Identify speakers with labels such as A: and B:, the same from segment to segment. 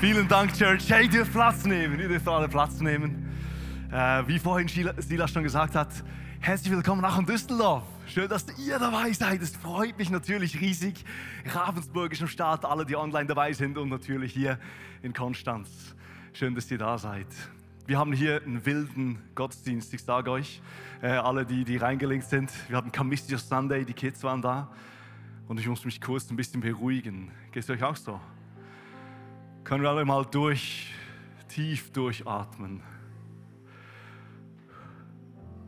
A: Vielen Dank, Church. Hey, ihr dürft Platz nehmen. Ihr dürft alle Platz nehmen. Äh, wie vorhin Silas schon gesagt hat, herzlich willkommen nach Düsseldorf. Schön, dass ihr dabei seid. Es freut mich natürlich riesig. Ravensburg ist am Start, alle, die online dabei sind und natürlich hier in Konstanz. Schön, dass ihr da seid. Wir haben hier einen wilden Gottesdienst, ich sage euch, äh, alle, die, die reingelinkt sind. Wir hatten Commission Sunday, die Kids waren da und ich muss mich kurz ein bisschen beruhigen. Geht es euch auch so? Können wir alle mal durch, tief durchatmen.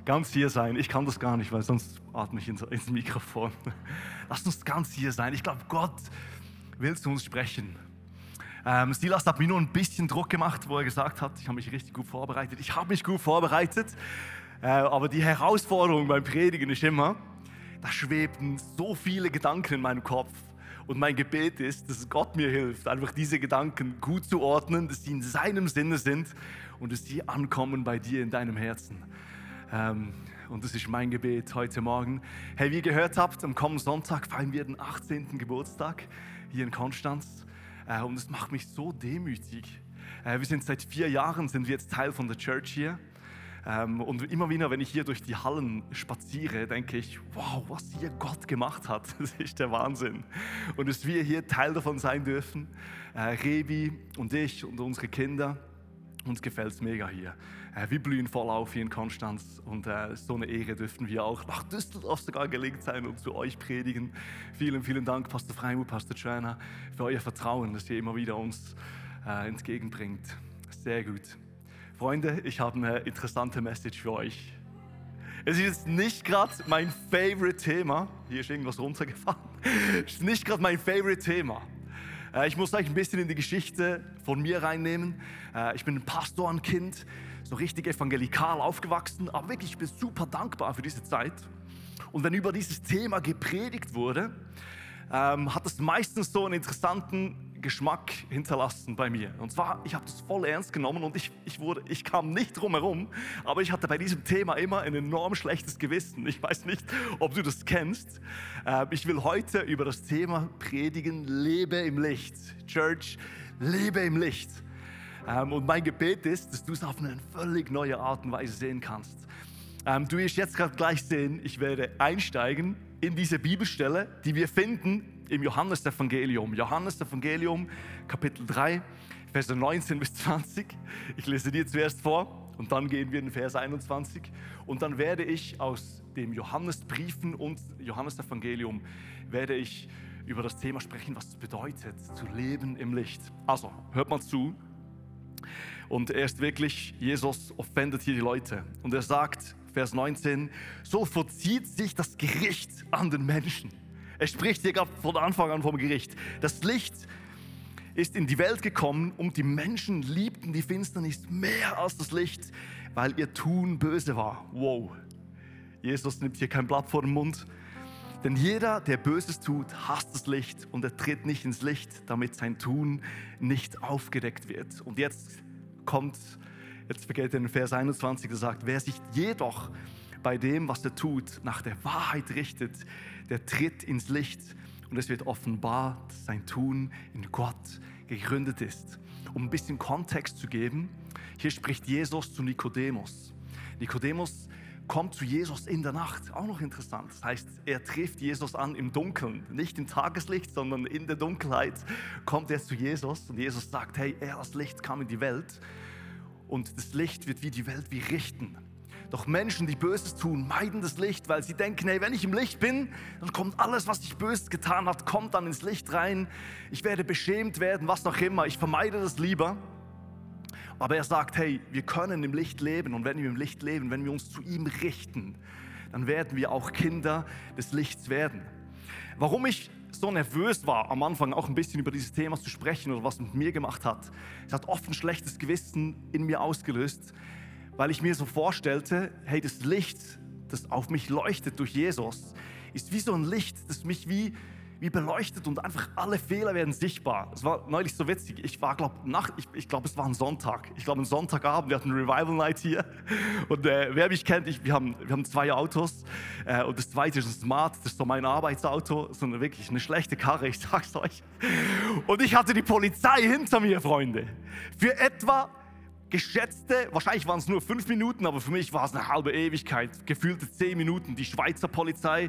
A: Ganz hier sein. Ich kann das gar nicht, weil sonst atme ich ins, ins Mikrofon. Lass uns ganz hier sein. Ich glaube, Gott will zu uns sprechen. Ähm, Silas hat mir nur ein bisschen Druck gemacht, wo er gesagt hat, ich habe mich richtig gut vorbereitet. Ich habe mich gut vorbereitet, äh, aber die Herausforderung beim Predigen ist immer, da schwebten so viele Gedanken in meinem Kopf. Und mein Gebet ist, dass Gott mir hilft, einfach diese Gedanken gut zu ordnen, dass sie in seinem Sinne sind und dass sie ankommen bei dir in deinem Herzen. Ähm, und das ist mein Gebet heute Morgen. Hey, wie ihr gehört habt, am kommenden Sonntag feiern wir den 18. Geburtstag hier in Konstanz. Äh, und es macht mich so demütig. Äh, wir sind seit vier Jahren sind wir jetzt Teil von der Church hier. Ähm, und immer wieder, wenn ich hier durch die Hallen spaziere, denke ich, wow, was hier Gott gemacht hat, das ist der Wahnsinn. Und dass wir hier Teil davon sein dürfen, äh, Rebi und ich und unsere Kinder, uns gefällt es mega hier. Äh, wir blühen voll auf hier in Konstanz und äh, so eine Ehre dürfen wir auch nach Düsseldorf sogar gelingt sein und zu euch predigen. Vielen, vielen Dank, Pastor Freimuth, Pastor Tschöner, für euer Vertrauen, das ihr immer wieder uns entgegenbringt. Sehr gut. Freunde, ich habe eine interessante Message für euch. Es ist nicht gerade mein Favorite Thema. Hier ist irgendwas runtergefahren. Es ist nicht gerade mein Favorite Thema. Äh, ich muss euch ein bisschen in die Geschichte von mir reinnehmen. Äh, ich bin ein Pastorenkind, so richtig evangelikal aufgewachsen, aber wirklich, ich bin super dankbar für diese Zeit. Und wenn über dieses Thema gepredigt wurde, ähm, hat es meistens so einen interessanten Geschmack hinterlassen bei mir. Und zwar, ich habe das voll ernst genommen und ich, ich, wurde, ich kam nicht drum herum, aber ich hatte bei diesem Thema immer ein enorm schlechtes Gewissen. Ich weiß nicht, ob du das kennst. Äh, ich will heute über das Thema predigen, lebe im Licht. Church, lebe im Licht. Ähm, und mein Gebet ist, dass du es auf eine völlig neue Art und Weise sehen kannst. Ähm, du wirst jetzt gerade gleich sehen, ich werde einsteigen in diese Bibelstelle, die wir finden im Johannesevangelium. Johannesevangelium, Kapitel 3, Verse 19 bis 20. Ich lese dir zuerst vor und dann gehen wir in Vers 21. Und dann werde ich aus dem Johannesbriefen und Johannesevangelium werde ich über das Thema sprechen, was es bedeutet, zu leben im Licht. Also, hört mal zu. Und er ist wirklich, Jesus offendet hier die Leute. Und er sagt, Vers 19, so verzieht sich das Gericht an den Menschen. Er spricht hier von Anfang an vom Gericht. Das Licht ist in die Welt gekommen und die Menschen liebten die Finsternis mehr als das Licht, weil ihr Tun böse war. Wow. Jesus nimmt hier kein Blatt vor den Mund. Denn jeder, der Böses tut, hasst das Licht und er tritt nicht ins Licht, damit sein Tun nicht aufgedeckt wird. Und jetzt kommt, jetzt vergeht in Vers 21 gesagt, wer sich jedoch bei dem, was er tut, nach der Wahrheit richtet, der tritt ins Licht und es wird offenbar, dass sein Tun in Gott gegründet ist. Um ein bisschen Kontext zu geben, hier spricht Jesus zu Nikodemus. Nikodemus kommt zu Jesus in der Nacht, auch noch interessant. Das heißt, er trifft Jesus an im Dunkeln, nicht im Tageslicht, sondern in der Dunkelheit kommt er zu Jesus und Jesus sagt, hey, er als Licht kam in die Welt und das Licht wird wie die Welt wie richten. Doch Menschen, die Böses tun, meiden das Licht, weil sie denken, hey, wenn ich im Licht bin, dann kommt alles, was ich Böses getan habe, kommt dann ins Licht rein. Ich werde beschämt werden, was auch immer. Ich vermeide das lieber. Aber er sagt, hey, wir können im Licht leben und wenn wir im Licht leben, wenn wir uns zu ihm richten, dann werden wir auch Kinder des Lichts werden. Warum ich so nervös war, am Anfang auch ein bisschen über dieses Thema zu sprechen oder was mit mir gemacht hat. Es hat oft ein schlechtes Gewissen in mir ausgelöst, weil ich mir so vorstellte, hey, das Licht, das auf mich leuchtet durch Jesus, ist wie so ein Licht, das mich wie wie beleuchtet und einfach alle Fehler werden sichtbar. Es war neulich so witzig. Ich war, glaube ich, ich glaube, es war ein Sonntag. Ich glaube, ein Sonntagabend. Wir hatten Revival Night hier. Und äh, wer mich kennt, ich, wir, haben, wir haben zwei Autos. Äh, und das zweite ist ein Smart. Das ist so mein Arbeitsauto. So eine wirklich eine schlechte Karre, ich sag's euch. Und ich hatte die Polizei hinter mir, Freunde. Für etwa geschätzte, wahrscheinlich waren es nur fünf Minuten, aber für mich war es eine halbe Ewigkeit, gefühlte zehn Minuten. Die Schweizer Polizei,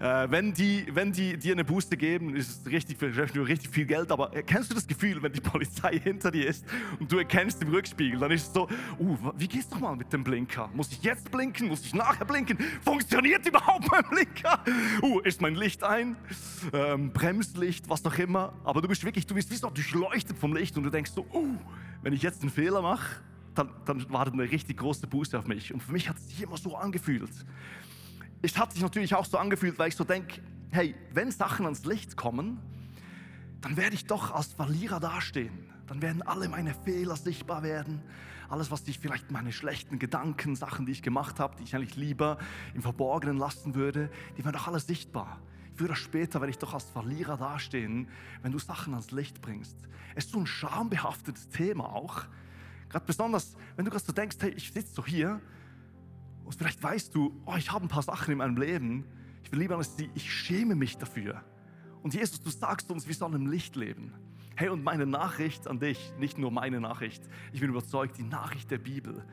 A: äh, wenn, die, wenn die dir eine Buße geben, ist es richtig richtig viel Geld, aber kennst du das Gefühl, wenn die Polizei hinter dir ist und du erkennst im Rückspiegel, dann ist es so, uh, wie geht's doch mal mit dem Blinker? Muss ich jetzt blinken? Muss ich nachher blinken? Funktioniert überhaupt mein Blinker? Uh, ist mein Licht ein? Ähm, Bremslicht, was auch immer. Aber du bist wirklich, du bist wie so durchleuchtet vom Licht und du denkst so, uh, wenn ich jetzt einen Fehler mache, dann, dann wartet eine richtig große Buße auf mich. Und für mich hat es sich immer so angefühlt. Es hat sich natürlich auch so angefühlt, weil ich so denke, hey, wenn Sachen ans Licht kommen, dann werde ich doch als Verlierer dastehen. Dann werden alle meine Fehler sichtbar werden. Alles, was ich vielleicht meine schlechten Gedanken, Sachen, die ich gemacht habe, die ich eigentlich lieber im Verborgenen lassen würde, die werden doch alle sichtbar. Früher oder später werde ich doch als Verlierer dastehen, wenn du Sachen ans Licht bringst. Es ist so ein schambehaftetes Thema auch. Gerade besonders, wenn du gerade so denkst, hey, ich sitze so hier und vielleicht weißt du, oh, ich habe ein paar Sachen in meinem Leben, ich will lieber als die, ich schäme mich dafür. Und Jesus, du sagst uns, wir sollen im Licht leben. Hey, und meine Nachricht an dich, nicht nur meine Nachricht, ich bin überzeugt, die Nachricht der Bibel,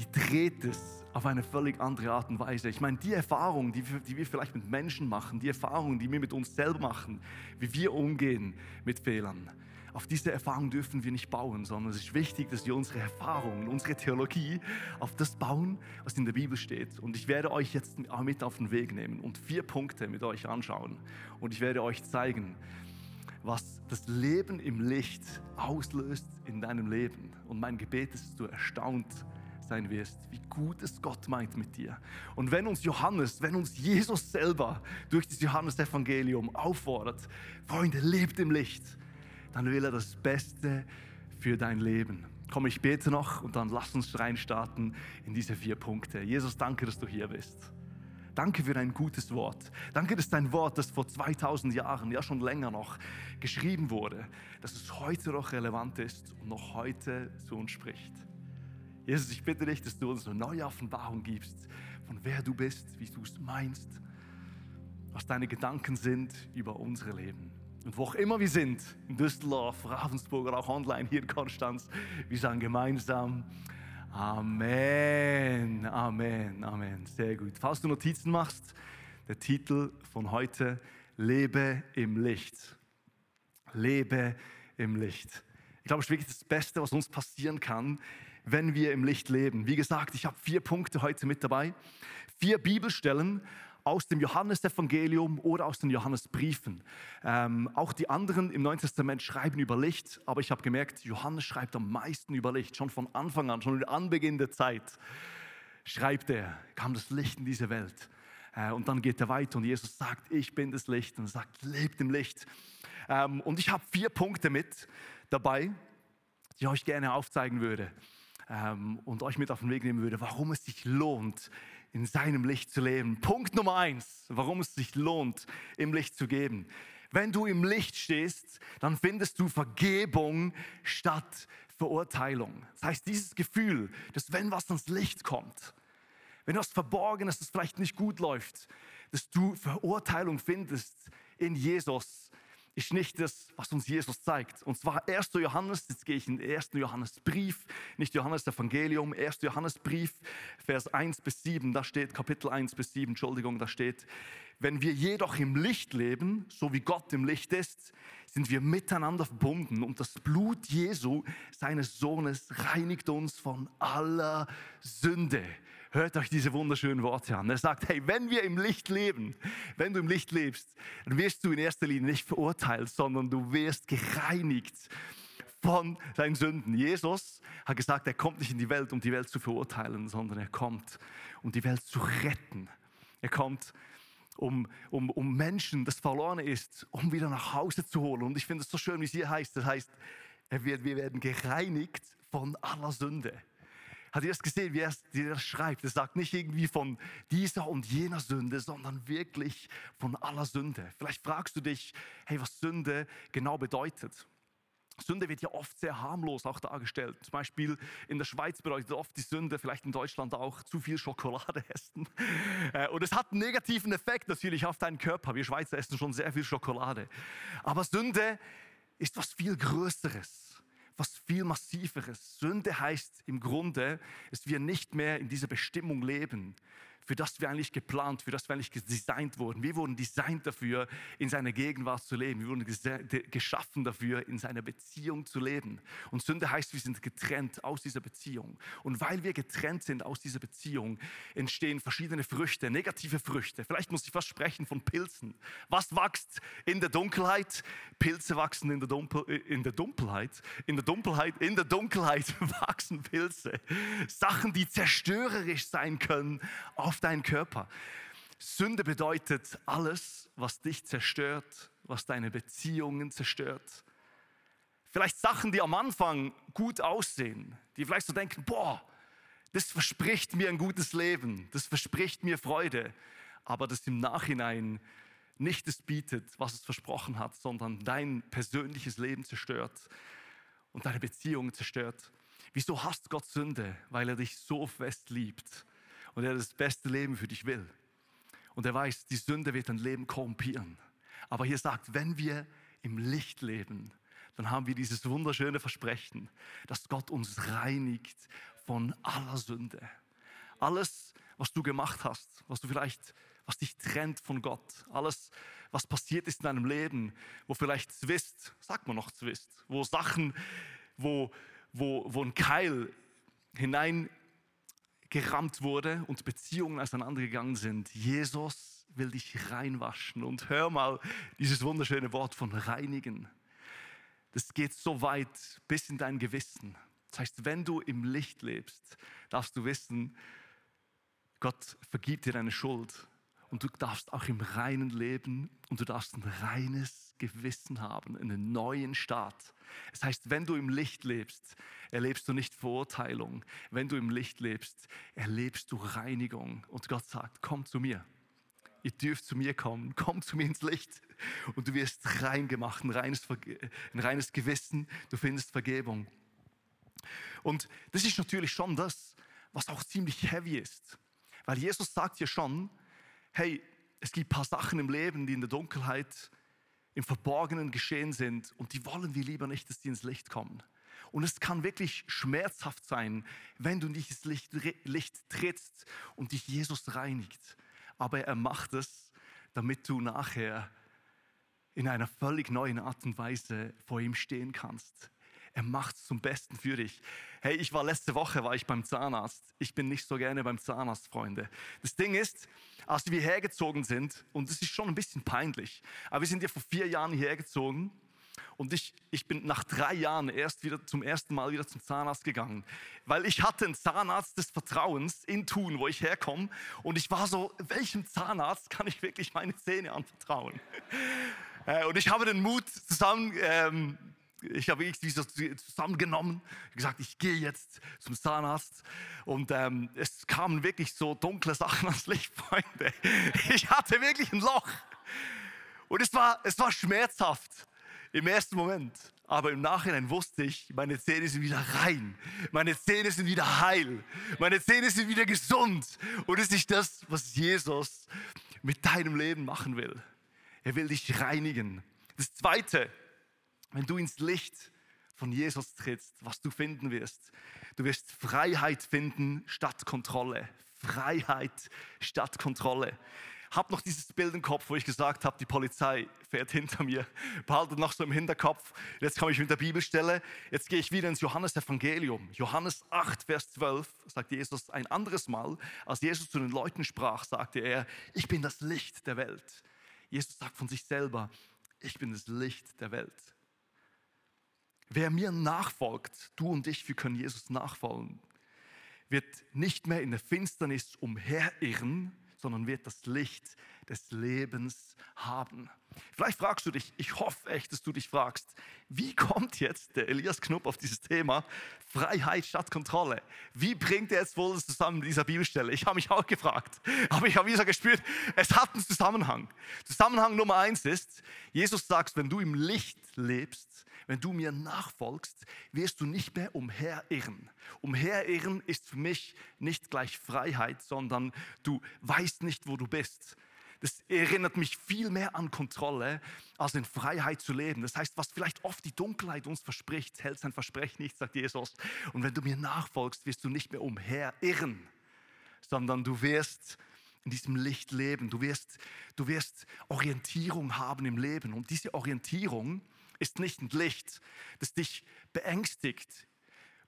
A: die dreht es auf eine völlig andere Art und Weise. Ich meine, die Erfahrungen, die, die wir vielleicht mit Menschen machen, die Erfahrungen, die wir mit uns selber machen, wie wir umgehen mit Fehlern, auf diese Erfahrung dürfen wir nicht bauen, sondern es ist wichtig, dass wir unsere Erfahrungen, unsere Theologie auf das bauen, was in der Bibel steht. Und ich werde euch jetzt mit auf den Weg nehmen und vier Punkte mit euch anschauen. Und ich werde euch zeigen, was das Leben im Licht auslöst in deinem Leben. Und mein Gebet ist, dass du erstaunt sein wirst, wie gut es Gott meint mit dir. Und wenn uns Johannes, wenn uns Jesus selber durch das Johannesevangelium auffordert, Freunde, lebt im Licht dann will er das Beste für dein Leben. Komm, ich bete noch und dann lass uns reinstarten in diese vier Punkte. Jesus, danke, dass du hier bist. Danke für dein gutes Wort. Danke, dass dein Wort, das vor 2000 Jahren, ja schon länger noch, geschrieben wurde, dass es heute noch relevant ist und noch heute zu uns spricht. Jesus, ich bitte dich, dass du uns eine neue Offenbarung gibst, von wer du bist, wie du es meinst, was deine Gedanken sind über unsere Leben. Und wo auch immer wir sind, in Düsseldorf, Ravensburg oder auch online hier in Konstanz, wir sagen gemeinsam Amen, Amen, Amen. Sehr gut. Falls du Notizen machst, der Titel von heute, Lebe im Licht. Lebe im Licht. Ich glaube, es ist wirklich das Beste, was uns passieren kann, wenn wir im Licht leben. Wie gesagt, ich habe vier Punkte heute mit dabei. Vier Bibelstellen, aus dem Johannesevangelium oder aus den Johannesbriefen. Ähm, auch die anderen im Neuen Testament schreiben über Licht, aber ich habe gemerkt, Johannes schreibt am meisten über Licht, schon von Anfang an, schon in Anbeginn der Zeit schreibt er, kam das Licht in diese Welt. Äh, und dann geht er weiter und Jesus sagt, ich bin das Licht und sagt, lebt im Licht. Ähm, und ich habe vier Punkte mit dabei, die ich euch gerne aufzeigen würde ähm, und euch mit auf den Weg nehmen würde, warum es sich lohnt, in seinem Licht zu leben. Punkt Nummer eins, warum es sich lohnt, im Licht zu geben. Wenn du im Licht stehst, dann findest du Vergebung statt Verurteilung. Das heißt, dieses Gefühl, dass wenn was ans Licht kommt, wenn was Verborgenes, das vielleicht nicht gut läuft, dass du Verurteilung findest in Jesus, ist nicht das, was uns Jesus zeigt. Und zwar 1. Johannes, jetzt gehe ich in den 1. Johannesbrief, nicht Johannes Evangelium, 1. Johannesbrief, Vers 1 bis 7, da steht, Kapitel 1 bis 7, Entschuldigung, da steht, wenn wir jedoch im Licht leben, so wie Gott im Licht ist, sind wir miteinander verbunden und das Blut Jesu, seines Sohnes, reinigt uns von aller Sünde. Hört euch diese wunderschönen Worte an. Er sagt, hey, wenn wir im Licht leben, wenn du im Licht lebst, dann wirst du in erster Linie nicht verurteilt, sondern du wirst gereinigt von seinen Sünden. Jesus hat gesagt, er kommt nicht in die Welt, um die Welt zu verurteilen, sondern er kommt, um die Welt zu retten. Er kommt, um, um, um Menschen, das verloren ist, um wieder nach Hause zu holen. Und ich finde es so schön, wie es hier heißt. Das heißt, wir werden gereinigt von aller Sünde. Hat ihr das gesehen, wie er das schreibt? Er sagt nicht irgendwie von dieser und jener Sünde, sondern wirklich von aller Sünde. Vielleicht fragst du dich, hey, was Sünde genau bedeutet. Sünde wird ja oft sehr harmlos auch dargestellt. Zum Beispiel in der Schweiz bedeutet oft die Sünde, vielleicht in Deutschland auch, zu viel Schokolade essen. Äh, und es hat einen negativen Effekt natürlich auf deinen Körper. Wir Schweizer essen schon sehr viel Schokolade. Aber Sünde ist was viel Größeres, was viel Massiveres. Sünde heißt im Grunde, dass wir nicht mehr in dieser Bestimmung leben, für das wir eigentlich geplant, für das wir eigentlich designt wurden. Wir wurden designt dafür, in seiner Gegenwart zu leben. Wir wurden geschaffen dafür, in seiner Beziehung zu leben. Und Sünde heißt, wir sind getrennt aus dieser Beziehung. Und weil wir getrennt sind aus dieser Beziehung, entstehen verschiedene Früchte, negative Früchte. Vielleicht muss ich fast sprechen von Pilzen. Was wächst in der Dunkelheit? Pilze wachsen in der, Dunkel, in der Dunkelheit. In der Dunkelheit, in der Dunkelheit wachsen Pilze. Sachen, die zerstörerisch sein können auf deinen Körper. Sünde bedeutet alles, was dich zerstört, was deine Beziehungen zerstört. Vielleicht Sachen, die am Anfang gut aussehen, die vielleicht so denken, boah, das verspricht mir ein gutes Leben, das verspricht mir Freude, aber das im Nachhinein nicht das bietet, was es versprochen hat, sondern dein persönliches Leben zerstört und deine Beziehungen zerstört. Wieso hasst Gott Sünde? Weil er dich so fest liebt und er das beste Leben für dich will. Und er weiß, die Sünde wird dein Leben korrumpieren. Aber hier sagt, wenn wir im Licht leben, dann haben wir dieses wunderschöne Versprechen, dass Gott uns reinigt von aller Sünde. Alles, was du gemacht hast, was du vielleicht, was dich trennt von Gott, alles, was passiert ist in deinem Leben, wo vielleicht Zwist, sagt man noch Zwist, wo Sachen, wo, wo, wo ein Keil hinein gerammt wurde und Beziehungen auseinandergegangen sind. Jesus will dich reinwaschen. Und hör mal dieses wunderschöne Wort von reinigen. Das geht so weit bis in dein Gewissen. Das heißt, wenn du im Licht lebst, darfst du wissen, Gott vergibt dir deine Schuld. Und du darfst auch im reinen leben und du darfst ein reines Gewissen haben, einen neuen Start. Das heißt, wenn du im Licht lebst, erlebst du nicht Verurteilung. Wenn du im Licht lebst, erlebst du Reinigung. Und Gott sagt, komm zu mir. Ihr dürft zu mir kommen, komm zu mir ins Licht und du wirst rein gemacht, ein reines, ein reines Gewissen, du findest Vergebung. Und das ist natürlich schon das, was auch ziemlich heavy ist. Weil Jesus sagt hier schon, hey, es gibt ein paar Sachen im Leben, die in der Dunkelheit, im Verborgenen geschehen sind und die wollen wir lieber nicht, dass die ins Licht kommen. Und es kann wirklich schmerzhaft sein, wenn du nicht ins Licht, Licht trittst und dich Jesus reinigt. Aber er macht es, damit du nachher in einer völlig neuen Art und Weise vor ihm stehen kannst. Er macht es zum Besten für dich. Hey, ich war letzte Woche war ich beim Zahnarzt. Ich bin nicht so gerne beim Zahnarzt, Freunde. Das Ding ist, als wir hergezogen sind, und es ist schon ein bisschen peinlich, aber wir sind ja vor vier Jahren hierher gezogen und ich, ich bin nach drei Jahren erst wieder zum ersten Mal wieder zum Zahnarzt gegangen, weil ich hatte einen Zahnarzt des Vertrauens in Thun, wo ich herkomme. Und ich war so, welchem Zahnarzt kann ich wirklich meine Zähne anvertrauen? Äh, und ich habe den Mut zusammen ähm, ich habe wirklich so zusammengenommen, gesagt, ich gehe jetzt zum Zahnarzt. Und ähm, es kamen wirklich so dunkle Sachen ans Licht, Freunde. Ich hatte wirklich ein Loch. Und es war, es war schmerzhaft im ersten Moment. Aber im Nachhinein wusste ich, meine Zähne sind wieder rein. Meine Zähne sind wieder heil. Meine Zähne sind wieder gesund. Und es ist das, was Jesus mit deinem Leben machen will. Er will dich reinigen. Das Zweite, wenn du ins Licht von Jesus trittst, was du finden wirst. Du wirst Freiheit finden statt Kontrolle. Freiheit statt Kontrolle. Hab noch dieses Bild im Kopf, wo ich gesagt habe, die Polizei fährt hinter mir. Behaltet noch so im Hinterkopf. Jetzt komme ich mit der Bibelstelle. Jetzt gehe ich wieder ins Johannesevangelium. Johannes 8, Vers 12 sagt Jesus ein anderes Mal, als Jesus zu den Leuten sprach, sagte er, ich bin das Licht der Welt. Jesus sagt von sich selber, ich bin das Licht der Welt. Wer mir nachfolgt, du und ich, wir können Jesus nachfolgen, wird nicht mehr in der Finsternis umherirren, sondern wird das Licht des Lebens haben. Vielleicht fragst du dich, ich hoffe echt, dass du dich fragst, wie kommt jetzt der Elias Knupp auf dieses Thema Freiheit statt Kontrolle? Wie bringt er jetzt wohl das zusammen mit dieser Bibelstelle? Ich habe mich auch gefragt, aber ich habe wieder gespürt, es hat einen Zusammenhang. Zusammenhang Nummer eins ist, Jesus sagt, wenn du im Licht lebst, wenn du mir nachfolgst, wirst du nicht mehr umherirren. Umherirren ist für mich nicht gleich Freiheit, sondern du weißt nicht, wo du bist. Das erinnert mich viel mehr an Kontrolle, als in Freiheit zu leben. Das heißt, was vielleicht oft die Dunkelheit uns verspricht, hält sein Versprechen nicht, sagt Jesus. Und wenn du mir nachfolgst, wirst du nicht mehr umherirren, sondern du wirst in diesem Licht leben. Du wirst, du wirst Orientierung haben im Leben. Und diese Orientierung ist nicht ein Licht, das dich beängstigt.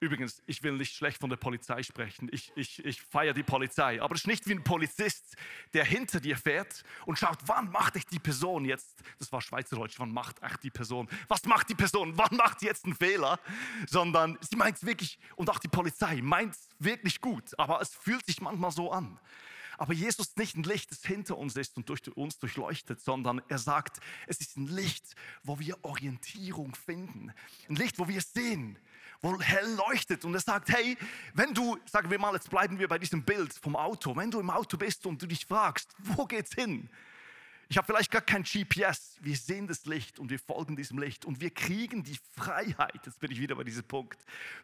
A: Übrigens, ich will nicht schlecht von der Polizei sprechen. Ich, ich, ich feiere die Polizei. Aber es ist nicht wie ein Polizist, der hinter dir fährt und schaut, wann macht echt die Person jetzt, das war Schweizerdeutsch, wann macht echt die Person, was macht die Person, wann macht sie jetzt einen Fehler? Sondern sie meint es wirklich, und auch die Polizei meint es wirklich gut, aber es fühlt sich manchmal so an. Aber Jesus ist nicht ein Licht, das hinter uns ist und durch uns durchleuchtet, sondern er sagt, es ist ein Licht, wo wir Orientierung finden. Ein Licht, wo wir sehen, wo hell leuchtet. Und er sagt, hey, wenn du, sagen wir mal, jetzt bleiben wir bei diesem Bild vom Auto, wenn du im Auto bist und du dich fragst, wo geht's hin? Ich habe vielleicht gar kein GPS. Wir sehen das Licht und wir folgen diesem Licht und wir kriegen die Freiheit. Jetzt bin ich wieder bei diesem Punkt.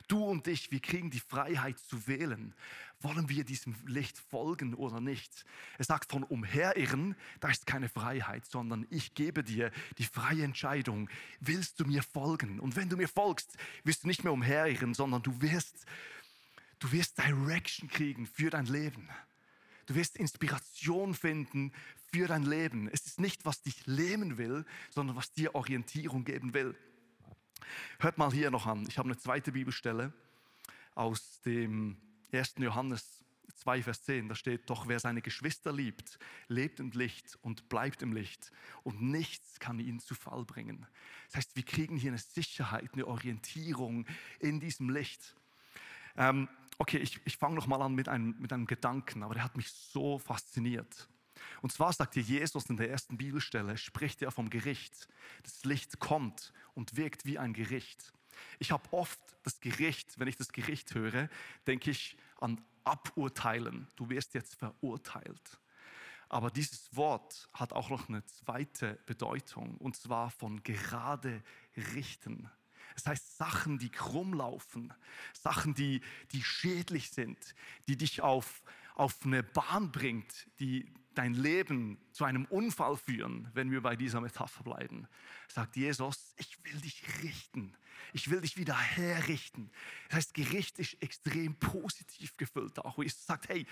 A: Du und ich, wir kriegen die Freiheit zu wählen. Wollen wir diesem Licht folgen oder nicht? Er sagt von umherirren, da ist keine Freiheit, sondern ich gebe dir die freie Entscheidung. Willst du mir folgen? Und wenn du mir folgst, wirst du nicht mehr umherirren, sondern du wirst, du wirst Direction kriegen für dein Leben. Du wirst Inspiration finden für dein Leben. Es ist nicht, was dich lähmen will, sondern was dir Orientierung geben will. Hört mal hier noch an. Ich habe eine zweite Bibelstelle aus dem 1. Johannes 2, Vers 10. Da steht, doch wer seine Geschwister liebt, lebt im Licht und bleibt im Licht und nichts kann ihn zu Fall bringen. Das heißt, wir kriegen hier eine Sicherheit, eine Orientierung in diesem Licht. Ähm, okay, ich, ich fange nochmal an mit einem, mit einem Gedanken, aber der hat mich so fasziniert. Und zwar sagt hier Jesus in der ersten Bibelstelle, spricht er vom Gericht. Das Licht kommt und wirkt wie ein Gericht. Ich habe oft das Gericht, wenn ich das Gericht höre, denke ich an Aburteilen. Du wirst jetzt verurteilt. Aber dieses Wort hat auch noch eine zweite Bedeutung, und zwar von gerade richten. Das heißt, Sachen, die krumm laufen, Sachen, die, die schädlich sind, die dich auf, auf eine Bahn bringt, die dein Leben zu einem Unfall führen, wenn wir bei dieser Metapher bleiben, sagt Jesus, ich will dich richten. Ich will dich wieder herrichten. Das heißt, Gericht ist extrem positiv gefüllt. Auch Jesus sagt, hey,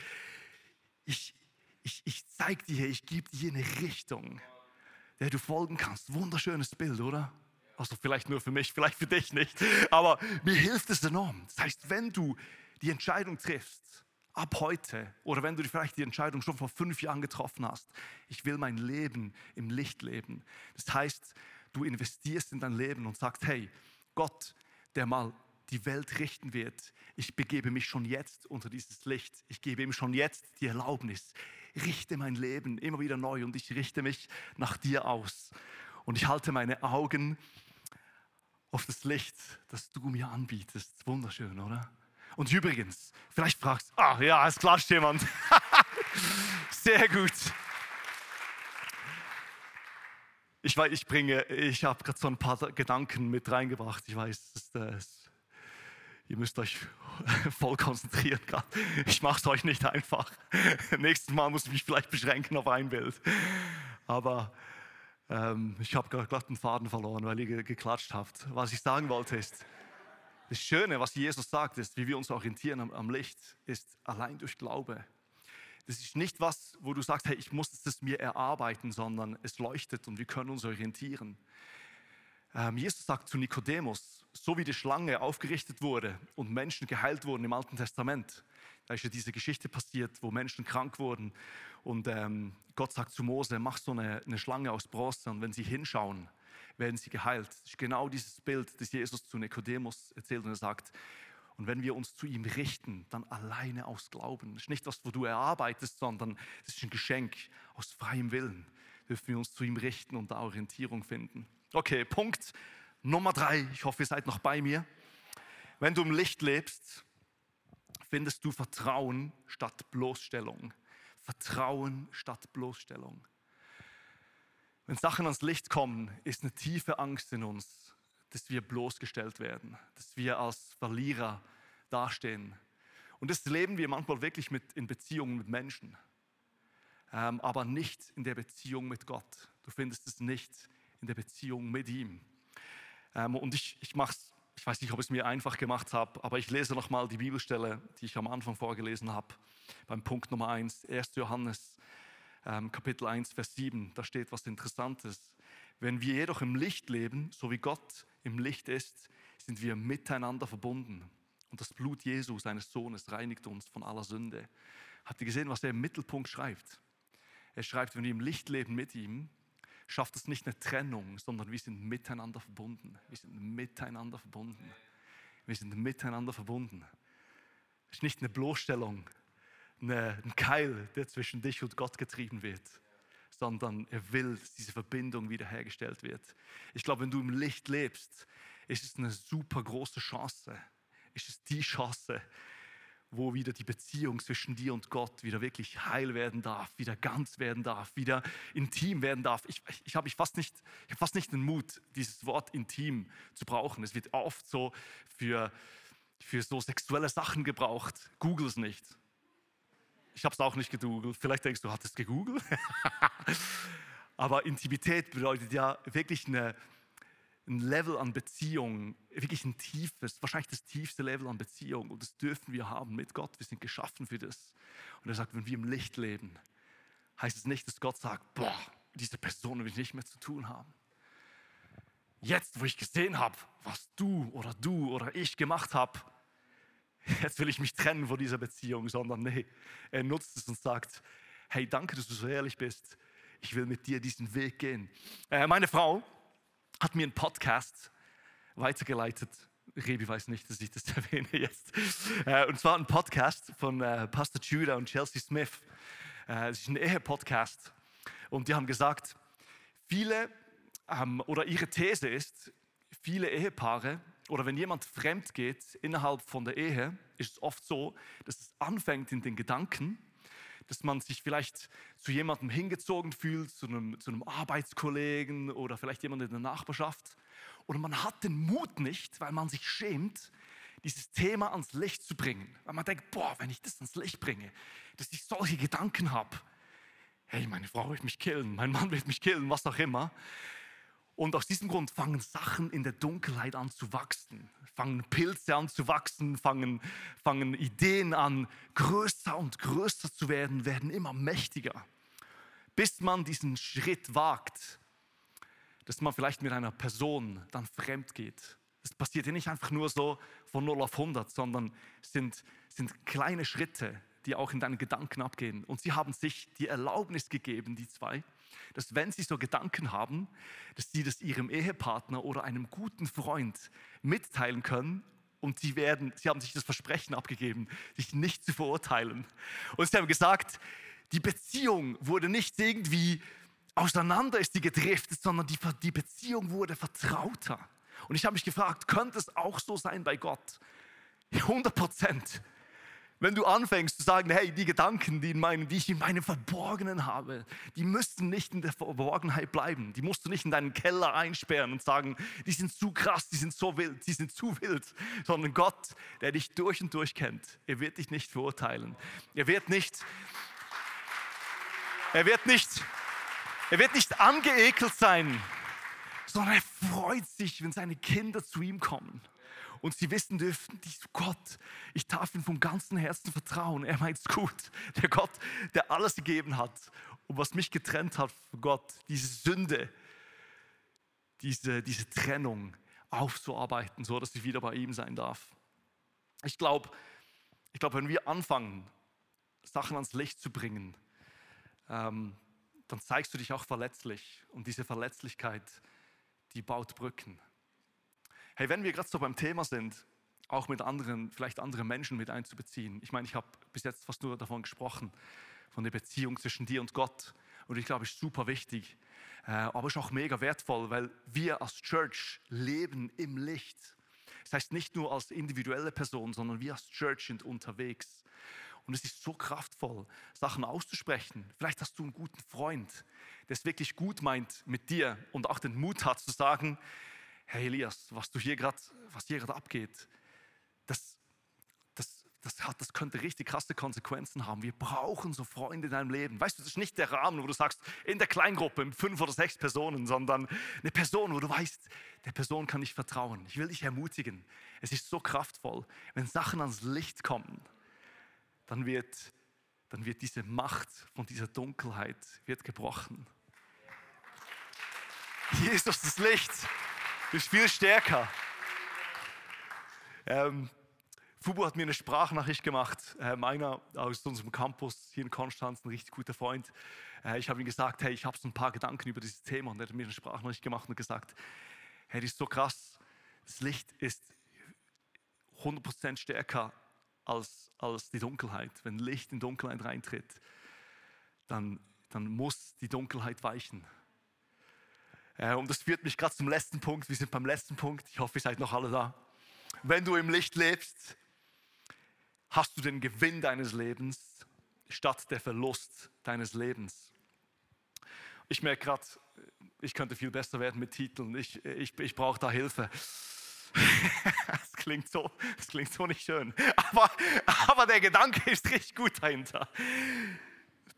A: ich, ich, ich zeige dir, ich gebe dir eine Richtung, der du folgen kannst. Wunderschönes Bild, oder? Also vielleicht nur für mich, vielleicht für dich nicht. Aber mir hilft es enorm. Das heißt, wenn du die Entscheidung triffst, ab heute, oder wenn du vielleicht die Entscheidung schon vor fünf Jahren getroffen hast, ich will mein Leben im Licht leben. Das heißt, du investierst in dein Leben und sagst, hey, Gott, der mal die Welt richten wird, ich begebe mich schon jetzt unter dieses Licht. Ich gebe ihm schon jetzt die Erlaubnis. Richte mein Leben immer wieder neu und ich richte mich nach dir aus. Und ich halte meine Augen auf das Licht, das du mir anbietest. Wunderschön, oder? Und übrigens, vielleicht fragst du, ah ja, es klatscht jemand. Sehr gut. Ich weiß, ich bringe, ich habe gerade so ein paar Gedanken mit reingebracht. Ich weiß, das, das, ihr müsst euch voll konzentrieren gerade. Ich mache es euch nicht einfach. Nächstes Mal muss ich mich vielleicht beschränken auf ein Bild. Aber ähm, ich habe gerade den Faden verloren, weil ihr geklatscht habt. Was ich sagen wollte ist, das Schöne, was Jesus sagt, ist, wie wir uns orientieren am, am Licht, ist allein durch Glaube. Das ist nicht was, wo du sagst, hey, ich muss es mir erarbeiten, sondern es leuchtet und wir können uns orientieren. Ähm, Jesus sagt zu Nikodemus, so wie die Schlange aufgerichtet wurde und Menschen geheilt wurden im Alten Testament, da ist ja diese Geschichte passiert, wo Menschen krank wurden und ähm, Gott sagt zu Mose, mach so eine, eine Schlange aus Bronze und wenn sie hinschauen, werden sie geheilt. Das ist genau dieses Bild, das Jesus zu Nikodemus erzählt und er sagt, Und wenn wir uns zu ihm richten, dann alleine aus Glauben. Das ist nicht was, wo du erarbeitest, sondern es ist ein Geschenk aus freiem Willen. Dürfen wir uns zu ihm richten und da Orientierung finden. Okay, Punkt Nummer drei. Ich hoffe, ihr seid noch bei mir. Wenn du im Licht lebst, findest du Vertrauen statt Bloßstellung. Vertrauen statt Bloßstellung. Wenn Sachen ans Licht kommen, ist eine tiefe Angst in uns, dass wir bloßgestellt werden, dass wir als Verlierer dastehen. Und das leben wir manchmal wirklich mit, in Beziehungen mit Menschen, ähm, aber nicht in der Beziehung mit Gott. Du findest es nicht in der Beziehung mit ihm. Ähm, und ich, ich mache es, ich weiß nicht, ob ich es mir einfach gemacht habe, aber ich lese nochmal die Bibelstelle, die ich am Anfang vorgelesen habe, beim Punkt Nummer 1, 1. Johannes ähm, Kapitel 1, Vers 7. Da steht was Interessantes. Wenn wir jedoch im Licht leben, so wie Gott im Licht ist, sind wir miteinander verbunden. Und das Blut Jesu, seines Sohnes, reinigt uns von aller Sünde. Habt ihr gesehen, was er im Mittelpunkt schreibt? Er schreibt, wenn wir im Licht leben mit ihm, schafft es nicht eine Trennung, sondern wir sind miteinander verbunden. Wir sind miteinander verbunden. Wir sind miteinander verbunden. Es ist nicht eine Bloßstellung, eine, ein Keil, der zwischen dich und Gott getrieben wird sondern er will, dass diese Verbindung wiederhergestellt wird. Ich glaube, wenn du im Licht lebst, ist es eine super große Chance. Ist es die Chance, wo wieder die Beziehung zwischen dir und Gott wieder wirklich heil werden darf, wieder ganz werden darf, wieder intim werden darf. Ich, ich, ich habe fast, nicht, hab fast nicht den Mut, dieses Wort intim zu brauchen. Es wird oft so für, für so sexuelle Sachen gebraucht. Google es nicht. Ich habe es auch nicht gegoogelt. Vielleicht denkst du, hattest gegoogelt? Aber Intimität bedeutet ja wirklich eine, ein Level an Beziehung, wirklich ein tiefes, wahrscheinlich das tiefste Level an Beziehung. Und das dürfen wir haben mit Gott. Wir sind geschaffen für das. Und er sagt, wenn wir im Licht leben, heißt es nicht, dass Gott sagt, boah, diese Person will ich nicht mehr zu tun haben. Jetzt, wo ich gesehen habe, was du oder du oder ich gemacht haben, jetzt will ich mich trennen von dieser Beziehung, sondern nee, er nutzt es und sagt, hey, danke, dass du so ehrlich bist. Ich will mit dir diesen Weg gehen. Äh, meine Frau hat mir einen Podcast weitergeleitet. Rebi weiß nicht, dass ich das erwähne jetzt. Äh, und zwar ein Podcast von äh, Pastor Judah und Chelsea Smith. Äh, es ist ein Ehe-Podcast. Und die haben gesagt, viele, ähm, oder ihre These ist, viele Ehepaare oder wenn jemand fremd geht innerhalb von der Ehe, ist es oft so, dass es anfängt in den Gedanken, dass man sich vielleicht zu jemandem hingezogen fühlt, zu einem, zu einem Arbeitskollegen oder vielleicht jemand in der Nachbarschaft. Oder man hat den Mut nicht, weil man sich schämt, dieses Thema ans Licht zu bringen. Weil man denkt, boah, wenn ich das ans Licht bringe, dass ich solche Gedanken habe. Hey, meine Frau wird mich killen, mein Mann wird mich killen, was auch immer. Und aus diesem Grund fangen Sachen in der Dunkelheit an zu wachsen, fangen Pilze an zu wachsen, fangen, fangen Ideen an, größer und größer zu werden, werden immer mächtiger, bis man diesen Schritt wagt, dass man vielleicht mit einer Person dann fremd geht. Das passiert ja nicht einfach nur so von 0 auf 100, sondern sind, sind kleine Schritte, die auch in deinen Gedanken abgehen. Und sie haben sich die Erlaubnis gegeben, die zwei, dass wenn sie so Gedanken haben, dass sie das ihrem Ehepartner oder einem guten Freund mitteilen können und sie werden, sie haben sich das Versprechen abgegeben, sich nicht zu verurteilen. Und sie haben gesagt, die Beziehung wurde nicht irgendwie auseinander ist die gedriftet, sondern die, die Beziehung wurde vertrauter. Und ich habe mich gefragt, könnte es auch so sein bei Gott? 100 Prozent. Wenn du anfängst zu sagen, hey, die Gedanken, die, in meinem, die ich in meinem Verborgenen habe, die müssten nicht in der Verborgenheit bleiben. Die musst du nicht in deinen Keller einsperren und sagen, die sind zu krass, die sind so wild, die sind zu wild. Sondern Gott, der dich durch und durch kennt, er wird dich nicht verurteilen. Er wird nicht, er wird nicht, er wird nicht angeekelt sein, sondern er freut sich, wenn seine Kinder zu ihm kommen und sie wissen dürften, Gott, ich darf ihm vom ganzen Herzen vertrauen. Er meint es gut. Der Gott, der alles gegeben hat und was mich getrennt hat von Gott, diese Sünde, diese, diese Trennung aufzuarbeiten, so dass ich wieder bei ihm sein darf. Ich glaube, ich glaub, wenn wir anfangen, Sachen ans Licht zu bringen, ähm, dann zeigst du dich auch verletzlich. Und diese Verletzlichkeit, die baut Brücken. Hey, wenn wir gerade so beim Thema sind, auch mit anderen, vielleicht andere Menschen mit einzubeziehen. Ich meine, ich habe bis jetzt fast nur davon gesprochen, von der Beziehung zwischen dir und Gott. Und ich glaube, ist super wichtig, äh, aber es ist auch mega wertvoll, weil wir als Church leben im Licht. Das heißt nicht nur als individuelle Person, sondern wir als Church sind unterwegs. Und es ist so kraftvoll, Sachen auszusprechen. Vielleicht hast du einen guten Freund, der es wirklich gut meint mit dir und auch den Mut hat zu sagen, hey Elias, was du hier gerade, was hier gerade abgeht, das, das, das, hat, das könnte richtig krasse Konsequenzen haben. Wir brauchen so Freunde in deinem Leben. Weißt du, das ist nicht der Rahmen, wo du sagst, in der Kleingruppe mit fünf oder sechs Personen, sondern eine Person, wo du weißt, der Person kann ich vertrauen. Ich will dich ermutigen. Es ist so kraftvoll, wenn Sachen ans Licht kommen dann wird, dann wird diese Macht von dieser Dunkelheit wird gebrochen. Jesus, das Licht ist viel stärker. Ähm, Fubu hat mir eine Sprachnachricht gemacht, äh, meiner aus unserem Campus hier in Konstanz, ein richtig guter Freund. Äh, ich habe ihm gesagt, hey, ich habe so ein paar Gedanken über dieses Thema und er hat mir eine Sprachnachricht gemacht und gesagt, hey, das ist so krass, das Licht ist 100% stärker als, als die Dunkelheit. Wenn Licht in Dunkelheit reintritt, dann, dann muss die Dunkelheit weichen. Äh, und das führt mich gerade zum letzten Punkt. Wir sind beim letzten Punkt. Ich hoffe, ihr seid noch alle da. Wenn du im Licht lebst, hast du den Gewinn deines Lebens statt der Verlust deines Lebens. Ich merke gerade, ich könnte viel besser werden mit Titeln. Ich, ich, ich brauche da Hilfe. das, klingt so, das klingt so nicht schön. Aber, aber der Gedanke ist richtig gut dahinter.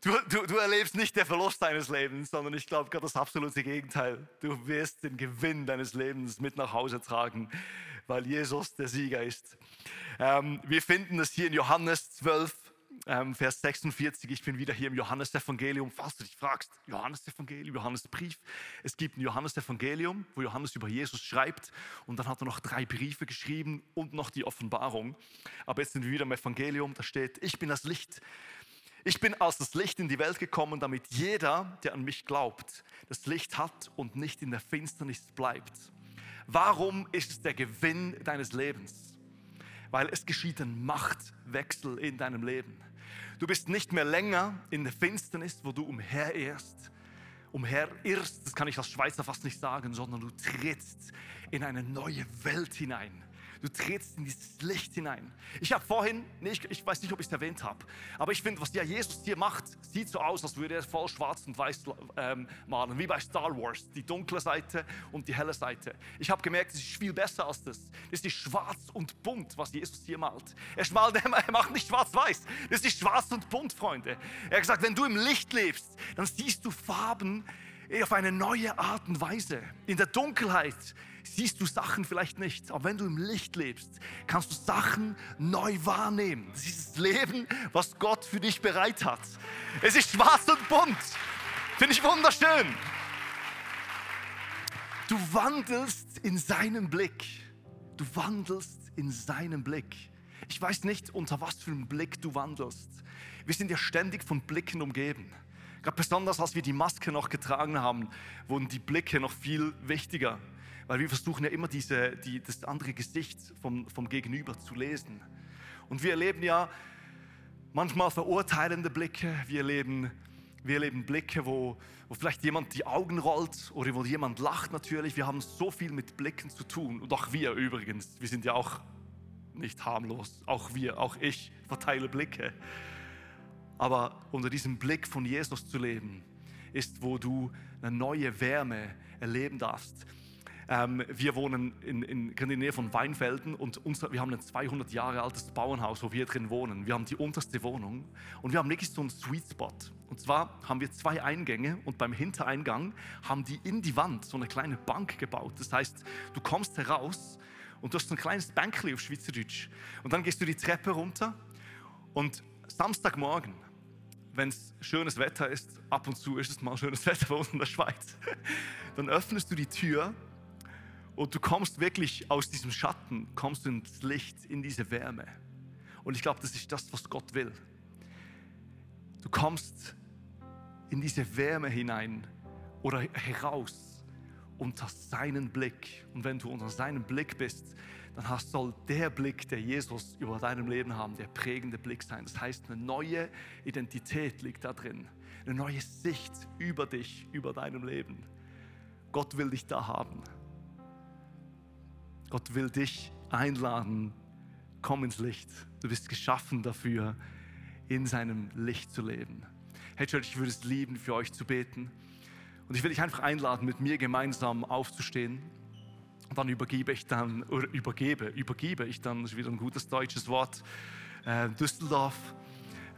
A: Du, du, du erlebst nicht den Verlust deines Lebens, sondern ich glaube gerade das absolute Gegenteil. Du wirst den Gewinn deines Lebens mit nach Hause tragen, weil Jesus der Sieger ist. Ähm, wir finden es hier in Johannes 12, ähm, Vers 46. Ich bin wieder hier im Johannesevangelium. Falls du dich fragst, Johannesevangelium, Johannesbrief. Es gibt ein Johannesevangelium, wo Johannes über Jesus schreibt. Und dann hat er noch drei Briefe geschrieben und noch die Offenbarung. Aber jetzt sind wir wieder im Evangelium. Da steht, ich bin das Licht. Ich bin als das Licht in die Welt gekommen, damit jeder, der an mich glaubt, das Licht hat und nicht in der Finsternis bleibt. Warum ist es der Gewinn deines Lebens? Weil es geschieht ein Machtwechsel in deinem Leben. Du bist nicht mehr länger in der Finsternis, wo du umherirrst. Umherirrst, das kann ich als Schweizer fast nicht sagen, sondern du trittst in eine neue Welt hinein. Du trittst in dieses Licht hinein. Ich habe vorhin, nee, ich, ich, weiß nicht, ob ich es erwähnt habe, aber ich finde, was ja Jesus hier macht, sieht so aus, als würde er voll schwarz und weiß ähm, malen, wie bei Star Wars, die dunkle Seite und die helle Seite. Ich habe gemerkt, es ist viel besser als das. Das ist schwarz und bunt, was Jesus hier malt. Er, schmalt, er macht nicht schwarz-weiß, das ist schwarz und bunt, Freunde. Er hat gesagt, wenn du im Licht lebst, dann siehst du Farben auf eine neue Art und Weise. In der Dunkelheit siehst du Sachen vielleicht nicht, aber wenn du im Licht lebst, kannst du Sachen neu wahrnehmen. Das Leben, was Gott für dich bereit hat. Es ist schwarz und bunt. Finde ich wunderschön. Du wandelst in seinem Blick. Du wandelst in seinem Blick. Ich weiß nicht, unter was für einem Blick du wandelst. Wir sind ja ständig von Blicken umgeben. Gerade besonders, als wir die Maske noch getragen haben, wurden die Blicke noch viel wichtiger weil wir versuchen ja immer diese, die, das andere Gesicht vom, vom Gegenüber zu lesen. Und wir erleben ja manchmal verurteilende Blicke, wir erleben, wir erleben Blicke, wo, wo vielleicht jemand die Augen rollt oder wo jemand lacht natürlich. Wir haben so viel mit Blicken zu tun und auch wir übrigens, wir sind ja auch nicht harmlos, auch wir, auch ich verteile Blicke. Aber unter diesem Blick von Jesus zu leben, ist, wo du eine neue Wärme erleben darfst. Ähm, wir wohnen in, in, in der Nähe von Weinfelden und unser, wir haben ein 200 Jahre altes Bauernhaus, wo wir drin wohnen. Wir haben die unterste Wohnung und wir haben wirklich so einen Sweet Spot. Und zwar haben wir zwei Eingänge und beim Hintereingang haben die in die Wand so eine kleine Bank gebaut. Das heißt, du kommst heraus und du hast so ein kleines Bänkli auf Schweizerdeutsch. Und dann gehst du die Treppe runter und Samstagmorgen, wenn es schönes Wetter ist, ab und zu ist es mal schönes Wetter bei uns in der Schweiz, dann öffnest du die Tür und du kommst wirklich aus diesem Schatten, kommst ins Licht, in diese Wärme. Und ich glaube, das ist das, was Gott will. Du kommst in diese Wärme hinein oder heraus unter seinen Blick. Und wenn du unter seinem Blick bist, dann soll der Blick, der Jesus über deinem Leben haben, der prägende Blick sein. Das heißt, eine neue Identität liegt da drin, eine neue Sicht über dich, über deinem Leben. Gott will dich da haben. Gott will dich einladen, komm ins Licht. Du bist geschaffen dafür, in seinem Licht zu leben. Hey Church, ich würde es lieben, für euch zu beten. Und ich will dich einfach einladen, mit mir gemeinsam aufzustehen. Und dann übergebe ich dann, oder übergebe, übergebe ich dann, ist wieder ein gutes deutsches Wort, äh, Düsseldorf,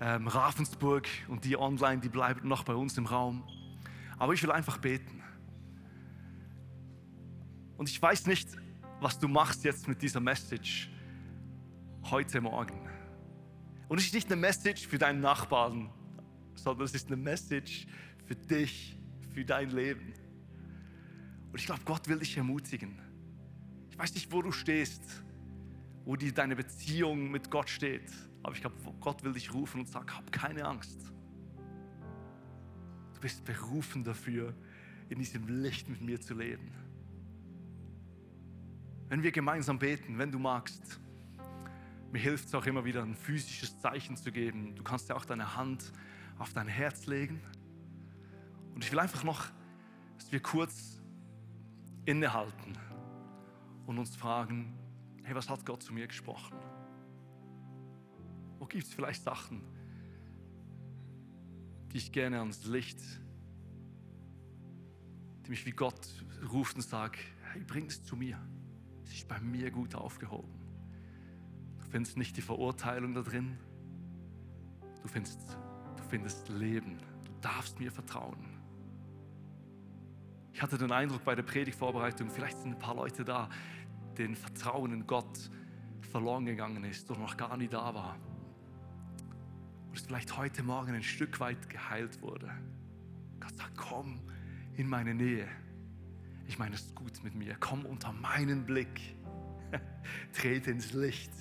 A: ähm, Ravensburg und die online, die bleiben noch bei uns im Raum. Aber ich will einfach beten. Und ich weiß nicht, was du machst jetzt mit dieser Message heute Morgen. Und es ist nicht eine Message für deinen Nachbarn, sondern es ist eine Message für dich, für dein Leben. Und ich glaube, Gott will dich ermutigen. Ich weiß nicht, wo du stehst, wo die, deine Beziehung mit Gott steht, aber ich glaube, Gott will dich rufen und sagen, hab keine Angst. Du bist berufen dafür, in diesem Licht mit mir zu leben. Wenn wir gemeinsam beten, wenn du magst, mir hilft es auch immer wieder, ein physisches Zeichen zu geben. Du kannst ja auch deine Hand auf dein Herz legen. Und ich will einfach noch, dass wir kurz innehalten und uns fragen, hey, was hat Gott zu mir gesprochen? Wo gibt es vielleicht Sachen, die ich gerne ans Licht, die mich wie Gott ruft und sagt, hey, bring es zu mir. Es ist bei mir gut aufgehoben. Du findest nicht die Verurteilung da drin. Du findest, du findest Leben. Du darfst mir vertrauen. Ich hatte den Eindruck bei der Predigtvorbereitung, vielleicht sind ein paar Leute da, denen Vertrauen in Gott verloren gegangen ist oder noch gar nie da war. Und es vielleicht heute Morgen ein Stück weit geheilt wurde. Gott sagt, komm in meine Nähe. Ich meine es gut mit mir. Komm unter meinen Blick. Trete ins Licht.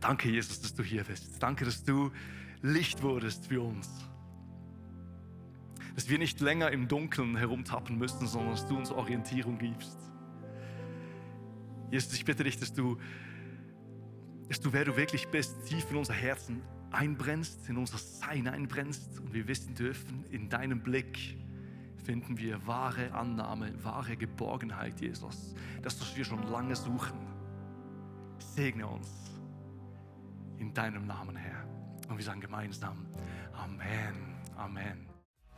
A: Danke, Jesus, dass du hier bist. Danke, dass du Licht wurdest für uns. Dass wir nicht länger im Dunkeln herumtappen müssen, sondern dass du uns Orientierung gibst. Jesus, ich bitte dich, dass du, dass du, wer du wirklich bist, tief in unser Herzen einbrennst, in unser Sein einbrennst und wir wissen dürfen, in deinem Blick finden wir wahre Annahme, wahre Geborgenheit, Jesus. Das, was wir schon lange suchen. Segne uns in deinem Namen, Herr. Und wir sagen gemeinsam Amen. Amen.